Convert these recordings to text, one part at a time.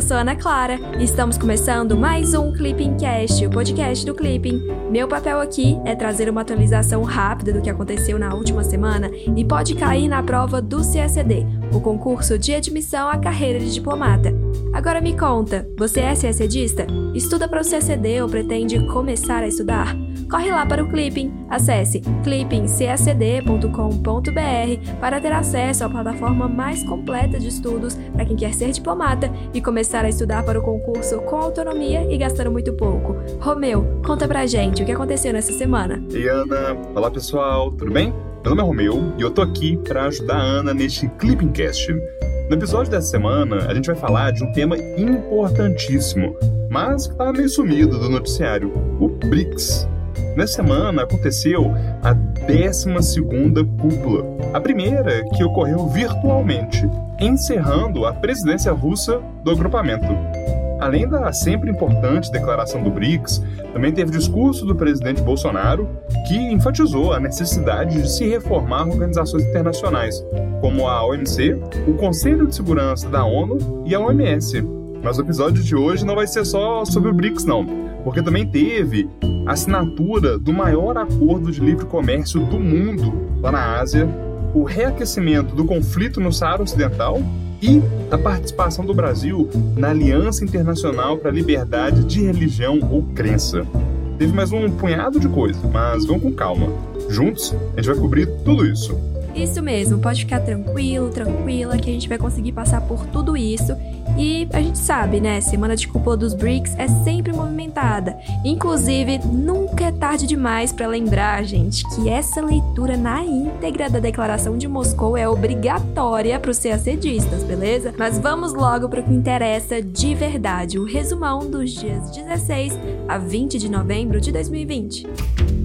eu sou Ana Clara e estamos começando mais um Clipping Cast, o podcast do Clipping. Meu papel aqui é trazer uma atualização rápida do que aconteceu na última semana e pode cair na prova do CSD, o concurso de admissão à carreira de diplomata. Agora me conta, você é CSDista? Estuda para o CSD ou pretende começar a estudar? Corre lá para o Clipping, acesse clippingcasd.com.br para ter acesso à plataforma mais completa de estudos para quem quer ser diplomata e começar a estudar para o concurso com autonomia e gastando muito pouco. Romeu, conta pra gente o que aconteceu nessa semana. Ei Ana, olá pessoal, tudo bem? Meu nome é Romeu e eu tô aqui para ajudar a Ana neste Clippingcast. No episódio dessa semana, a gente vai falar de um tema importantíssimo, mas que tá meio sumido do noticiário, o BRICS. Nessa semana aconteceu a 12 cúpula, a primeira que ocorreu virtualmente, encerrando a presidência russa do agrupamento. Além da sempre importante declaração do BRICS, também teve discurso do presidente Bolsonaro, que enfatizou a necessidade de se reformar organizações internacionais, como a OMC, o Conselho de Segurança da ONU e a OMS. Mas o episódio de hoje não vai ser só sobre o BRICS, não, porque também teve a assinatura do maior acordo de livre comércio do mundo lá na Ásia, o reaquecimento do conflito no Saara Ocidental e a participação do Brasil na Aliança Internacional para a Liberdade de Religião ou Crença. Teve mais um punhado de coisa, mas vamos com calma. Juntos, a gente vai cobrir tudo isso. Isso mesmo, pode ficar tranquilo, tranquila, que a gente vai conseguir passar por tudo isso. E a gente sabe, né? Semana de cúpula dos BRICS é sempre movimentada. Inclusive, nunca é tarde demais para lembrar, gente, que essa leitura na íntegra da Declaração de Moscou é obrigatória para os CACDistas, beleza? Mas vamos logo para o que interessa de verdade: o resumão dos dias 16 a 20 de novembro de 2020.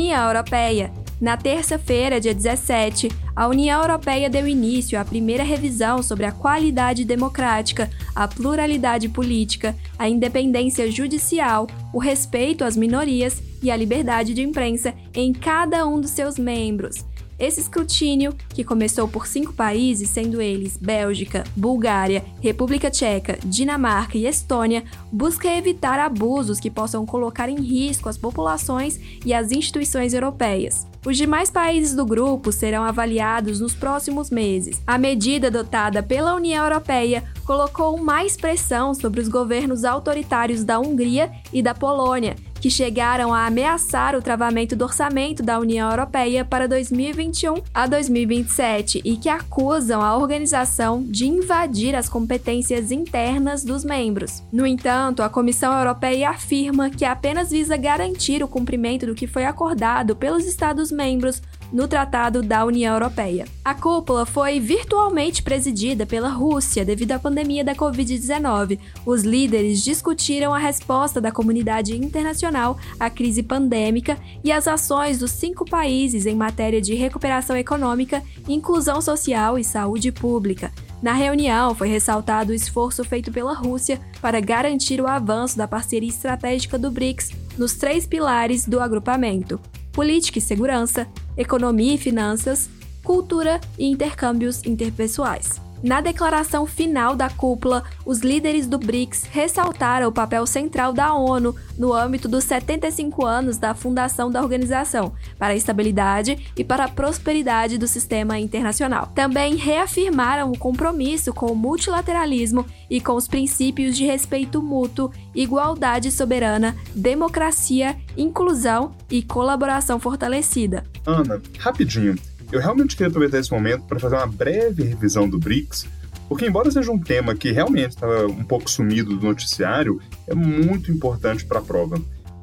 União Europeia. Na terça-feira, dia 17, a União Europeia deu início à primeira revisão sobre a qualidade democrática, a pluralidade política, a independência judicial, o respeito às minorias e a liberdade de imprensa em cada um dos seus membros. Esse escrutínio, que começou por cinco países, sendo eles Bélgica, Bulgária, República Tcheca, Dinamarca e Estônia, busca evitar abusos que possam colocar em risco as populações e as instituições europeias. Os demais países do grupo serão avaliados nos próximos meses. A medida adotada pela União Europeia colocou mais pressão sobre os governos autoritários da Hungria e da Polônia, que chegaram a ameaçar o travamento do orçamento da União Europeia para 2021 a 2027 e que acusam a organização de invadir as competências internas dos membros. No entanto, a Comissão Europeia afirma que apenas visa garantir o cumprimento do que foi acordado pelos Estados-membros no Tratado da União Europeia. A cúpula foi virtualmente presidida pela Rússia devido à pandemia da Covid-19. Os líderes discutiram a resposta da comunidade internacional à crise pandêmica e as ações dos cinco países em matéria de recuperação econômica, inclusão social e saúde pública. Na reunião, foi ressaltado o esforço feito pela Rússia para garantir o avanço da parceria estratégica do BRICS nos três pilares do agrupamento: política e segurança, economia e finanças, cultura e intercâmbios interpessoais. Na declaração final da cúpula, os líderes do BRICS ressaltaram o papel central da ONU no âmbito dos 75 anos da fundação da organização, para a estabilidade e para a prosperidade do sistema internacional. Também reafirmaram o compromisso com o multilateralismo e com os princípios de respeito mútuo, igualdade soberana, democracia, inclusão e colaboração fortalecida. Ana, rapidinho. Eu realmente queria aproveitar esse momento para fazer uma breve revisão do BRICS, porque, embora seja um tema que realmente estava um pouco sumido do noticiário, é muito importante para a prova.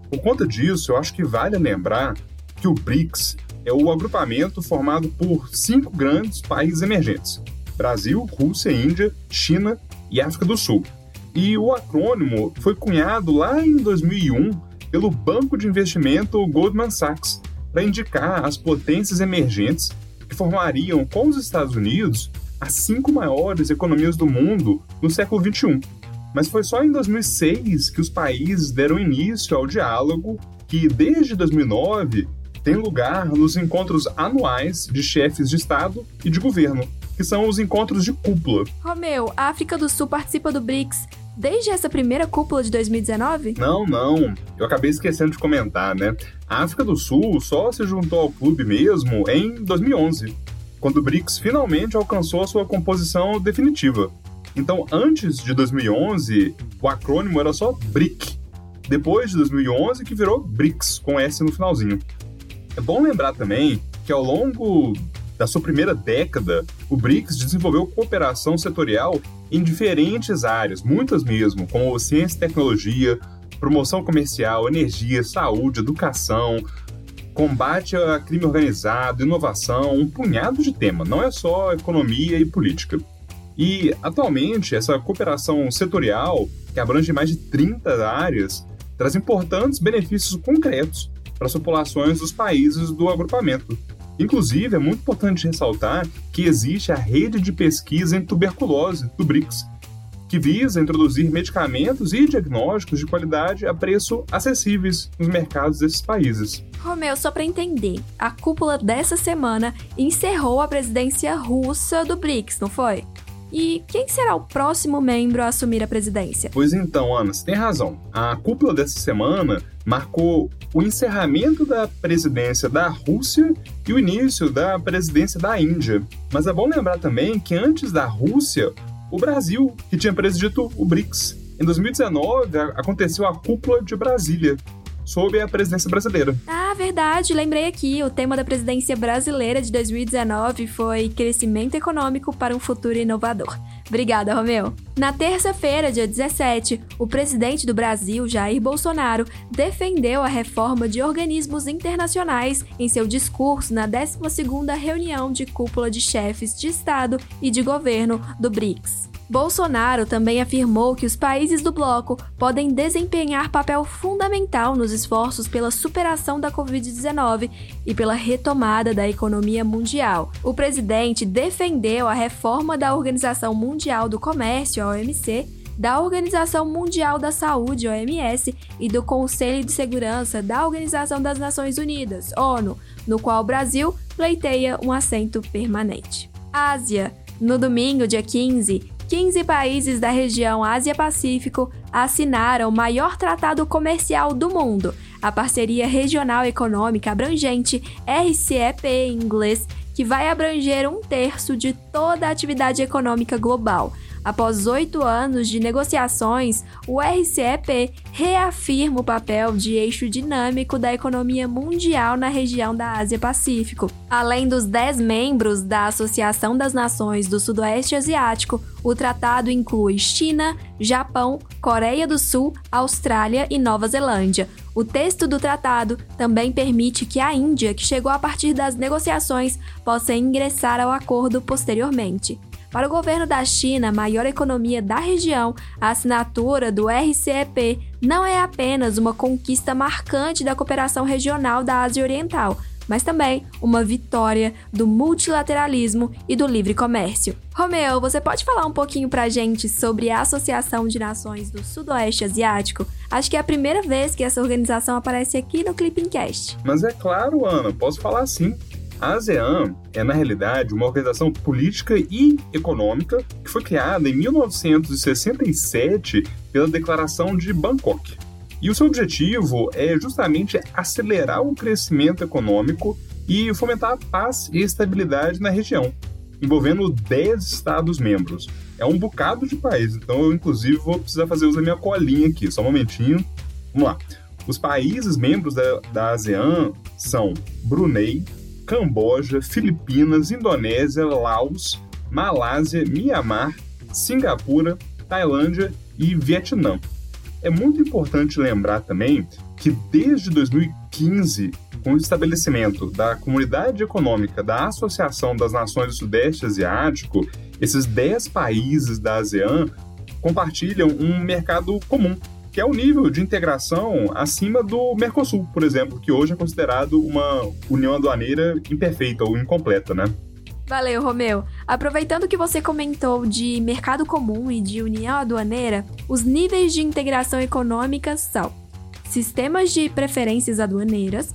Por conta disso, eu acho que vale lembrar que o BRICS é o agrupamento formado por cinco grandes países emergentes: Brasil, Rússia, Índia, China e África do Sul. E o acrônimo foi cunhado lá em 2001 pelo banco de investimento Goldman Sachs para indicar as potências emergentes que formariam com os Estados Unidos as cinco maiores economias do mundo no século XXI. Mas foi só em 2006 que os países deram início ao diálogo que, desde 2009, tem lugar nos encontros anuais de chefes de Estado e de governo. que são os encontros de cúpula. Romeu, a África do Sul participa do BRICS desde essa primeira cúpula de 2019? Não, não. Eu acabei esquecendo de comentar, né? A África do Sul só se juntou ao clube mesmo em 2011, quando o BRICS finalmente alcançou a sua composição definitiva. Então, antes de 2011, o acrônimo era só BRIC. Depois de 2011 que virou BRICS, com S no finalzinho. É bom lembrar também que ao longo da sua primeira década, o BRICS desenvolveu cooperação setorial em diferentes áreas, muitas mesmo, como ciência e tecnologia, promoção comercial, energia, saúde, educação, combate a crime organizado, inovação, um punhado de tema, não é só economia e política. E, atualmente, essa cooperação setorial, que abrange mais de 30 áreas, traz importantes benefícios concretos para as populações dos países do agrupamento. Inclusive, é muito importante ressaltar que existe a rede de pesquisa em tuberculose do BRICS, que visa introduzir medicamentos e diagnósticos de qualidade a preço acessíveis nos mercados desses países. Romeu, só para entender, a cúpula dessa semana encerrou a presidência russa do BRICS, não foi? E quem será o próximo membro a assumir a presidência? Pois então, Ana, você tem razão. A cúpula dessa semana marcou o encerramento da presidência da Rússia e o início da presidência da Índia. Mas é bom lembrar também que antes da Rússia, o Brasil, que tinha presidido o BRICS. Em 2019, aconteceu a cúpula de Brasília, sob a presidência brasileira. Ah, verdade, lembrei aqui. O tema da presidência brasileira de 2019 foi Crescimento Econômico para um Futuro Inovador. Obrigada, Romeu. Na terça-feira, dia 17, o presidente do Brasil, Jair Bolsonaro, defendeu a reforma de organismos internacionais em seu discurso na 12ª reunião de cúpula de chefes de Estado e de governo do BRICS. Bolsonaro também afirmou que os países do bloco podem desempenhar papel fundamental nos esforços pela superação da Covid-19 e pela retomada da economia mundial. O presidente defendeu a reforma da Organização Mundial do Comércio, OMC, da Organização Mundial da Saúde, OMS, e do Conselho de Segurança da Organização das Nações Unidas, ONU, no qual o Brasil pleiteia um assento permanente. Ásia. No domingo, dia 15, 15 países da região Ásia-Pacífico assinaram o maior tratado comercial do mundo, a Parceria Regional Econômica Abrangente, RCEP em inglês, que vai abranger um terço de toda a atividade econômica global. Após oito anos de negociações, o RCEP reafirma o papel de eixo dinâmico da economia mundial na região da Ásia-Pacífico. Além dos dez membros da Associação das Nações do Sudoeste Asiático, o tratado inclui China, Japão, Coreia do Sul, Austrália e Nova Zelândia. O texto do tratado também permite que a Índia, que chegou a partir das negociações, possa ingressar ao acordo posteriormente. Para o governo da China, maior economia da região, a assinatura do RCEP não é apenas uma conquista marcante da cooperação regional da Ásia Oriental, mas também uma vitória do multilateralismo e do livre comércio. Romeu, você pode falar um pouquinho pra gente sobre a Associação de Nações do Sudoeste Asiático? Acho que é a primeira vez que essa organização aparece aqui no Clipping Cast. Mas é claro, Ana, posso falar sim. A ASEAN é, na realidade, uma organização política e econômica que foi criada em 1967 pela Declaração de Bangkok. E o seu objetivo é justamente acelerar o crescimento econômico e fomentar a paz e estabilidade na região, envolvendo 10 Estados-membros. É um bocado de país, então eu, inclusive, vou precisar fazer uso da minha colinha aqui, só um momentinho. Vamos lá. Os países membros da, da ASEAN são Brunei, Camboja, Filipinas, Indonésia, Laos, Malásia, Mianmar, Singapura, Tailândia e Vietnã. É muito importante lembrar também que desde 2015, com o estabelecimento da Comunidade Econômica da Associação das Nações do Sudeste Asiático, esses 10 países da ASEAN compartilham um mercado comum, que é o nível de integração acima do Mercosul, por exemplo, que hoje é considerado uma união aduaneira imperfeita ou incompleta, né? Valeu, Romeu. Aproveitando que você comentou de mercado comum e de união aduaneira, os níveis de integração econômica são sistemas de preferências aduaneiras,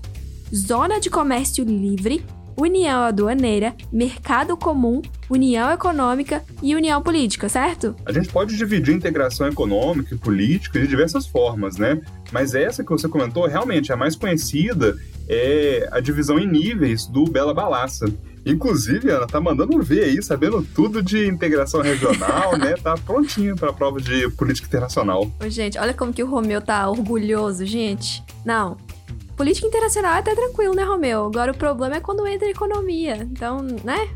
zona de comércio livre União Aduaneira, Mercado Comum, União Econômica e União Política, certo? A gente pode dividir integração econômica e política de diversas formas, né? Mas essa que você comentou realmente é a mais conhecida é a divisão em níveis do Bela Balassa. Inclusive, Ana, tá mandando ver aí, sabendo tudo de integração regional, né? Tá prontinho pra prova de política internacional. Ô, gente, olha como que o Romeu tá orgulhoso, gente. Não, política internacional é até tranquilo, né, Romeu? Agora o problema é quando entra economia. Então, né?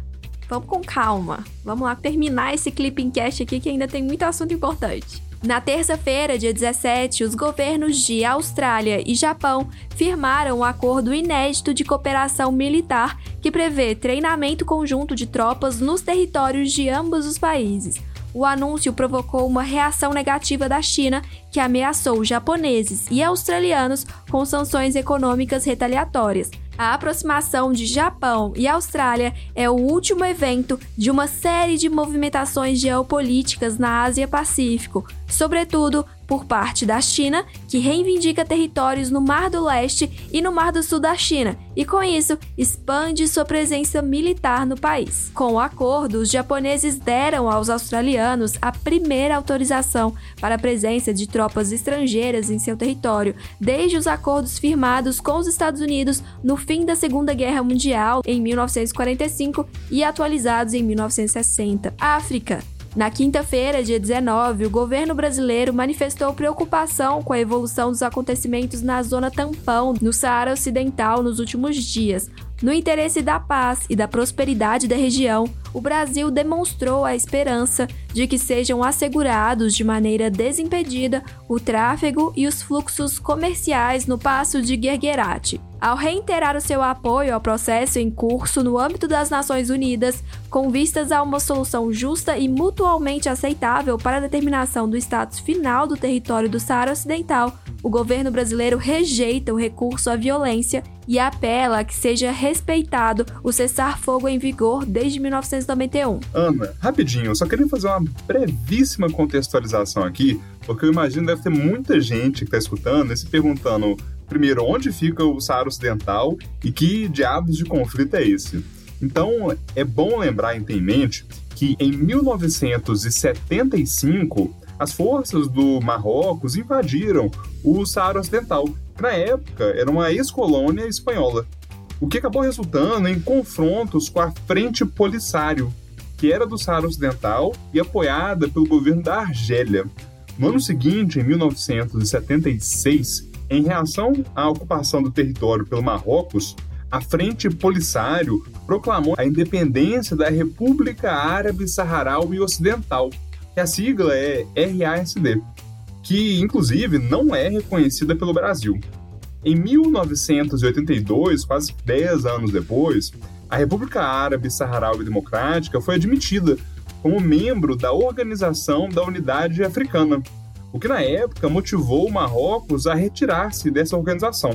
Vamos com calma. Vamos lá terminar esse clipping cast aqui que ainda tem muito assunto importante. Na terça-feira, dia 17, os governos de Austrália e Japão firmaram um acordo inédito de cooperação militar que prevê treinamento conjunto de tropas nos territórios de ambos os países. O anúncio provocou uma reação negativa da China, que ameaçou japoneses e australianos com sanções econômicas retaliatórias. A aproximação de Japão e Austrália é o último evento de uma série de movimentações geopolíticas na Ásia-Pacífico, sobretudo por parte da China, que reivindica territórios no Mar do Leste e no Mar do Sul da China, e com isso expande sua presença militar no país. Com o acordo, os japoneses deram aos australianos a primeira autorização para a presença de tropas estrangeiras em seu território, desde os acordos firmados com os Estados Unidos no fim da Segunda Guerra Mundial em 1945 e atualizados em 1960. África na quinta-feira, dia 19, o governo brasileiro manifestou preocupação com a evolução dos acontecimentos na zona tampão, no Saara Ocidental, nos últimos dias. No interesse da paz e da prosperidade da região, o Brasil demonstrou a esperança de que sejam assegurados de maneira desimpedida o tráfego e os fluxos comerciais no passo de Guerguerate. Ao reiterar o seu apoio ao processo em curso no âmbito das Nações Unidas, com vistas a uma solução justa e mutualmente aceitável para a determinação do status final do território do Saara Ocidental, o governo brasileiro rejeita o recurso à violência e apela a que seja respeitado o cessar-fogo em vigor desde 1991. Ana, rapidinho, só queria fazer uma brevíssima contextualização aqui, porque eu imagino deve ter muita gente que está escutando e se perguntando primeiro, onde fica o Saara Ocidental e que diabos de conflito é esse? Então, é bom lembrar e ter em mente que em 1975 as forças do Marrocos invadiram o Saara Ocidental, que na época era uma ex-colônia espanhola, o que acabou resultando em confrontos com a Frente Polisário, que era do Saara Ocidental e apoiada pelo governo da Argélia. No ano seguinte, em 1976, em reação à ocupação do território pelo Marrocos, a Frente Polisário proclamou a independência da República Árabe Saharaui Ocidental, que a sigla é RASD, que inclusive não é reconhecida pelo Brasil. Em 1982, quase 10 anos depois, a República Árabe Saharaui Democrática foi admitida como membro da Organização da Unidade Africana, o que na época motivou o Marrocos a retirar-se dessa organização.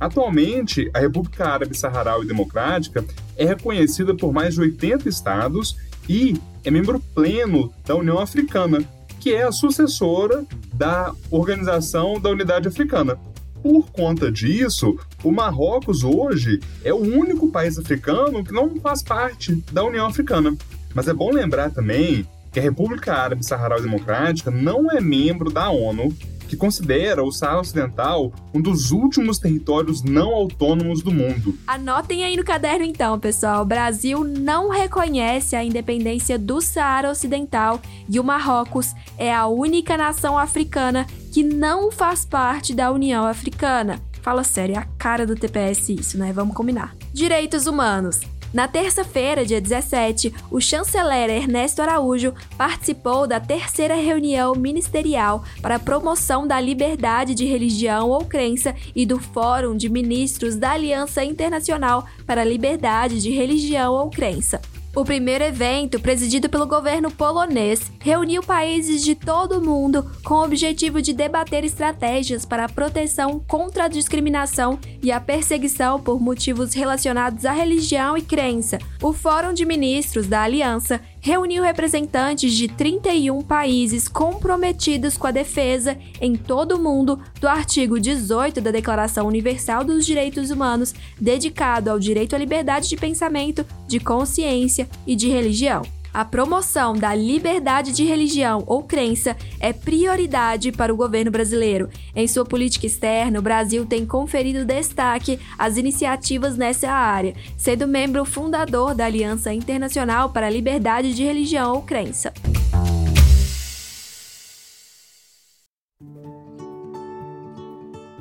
Atualmente, a República Árabe Saharaui Democrática é reconhecida por mais de 80 estados e é membro pleno da União Africana, que é a sucessora da Organização da Unidade Africana. Por conta disso, o Marrocos hoje é o único país africano que não faz parte da União Africana. Mas é bom lembrar também que a República Árabe Saharaui Democrática não é membro da ONU, que considera o Saara Ocidental um dos últimos territórios não autônomos do mundo. Anotem aí no caderno então, pessoal. O Brasil não reconhece a independência do Saara Ocidental e o Marrocos é a única nação africana que não faz parte da União Africana. Fala sério, é a cara do TPS isso, né? Vamos combinar. Direitos humanos. Na terça-feira, dia 17, o chanceler Ernesto Araújo participou da terceira reunião ministerial para a promoção da liberdade de religião ou crença e do Fórum de Ministros da Aliança Internacional para a Liberdade de Religião ou Crença. O primeiro evento, presidido pelo governo polonês, reuniu países de todo o mundo com o objetivo de debater estratégias para a proteção contra a discriminação e a perseguição por motivos relacionados à religião e crença. O Fórum de Ministros da Aliança reuniu representantes de 31 países comprometidos com a defesa em todo o mundo do artigo 18 da Declaração Universal dos Direitos Humanos, dedicado ao direito à liberdade de pensamento, de consciência e de religião. A promoção da liberdade de religião ou crença é prioridade para o governo brasileiro. Em sua política externa, o Brasil tem conferido destaque às iniciativas nessa área, sendo membro fundador da Aliança Internacional para a Liberdade de Religião ou Crença.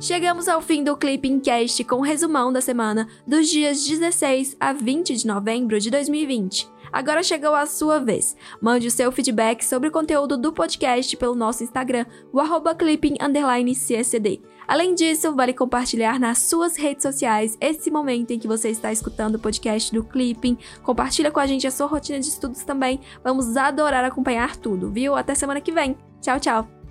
Chegamos ao fim do Clipping Cast com o resumão da semana dos dias 16 a 20 de novembro de 2020. Agora chegou a sua vez. Mande o seu feedback sobre o conteúdo do podcast pelo nosso Instagram, o arroba. Além disso, vale compartilhar nas suas redes sociais esse momento em que você está escutando o podcast do Clipping. Compartilha com a gente a sua rotina de estudos também. Vamos adorar acompanhar tudo, viu? Até semana que vem. Tchau, tchau!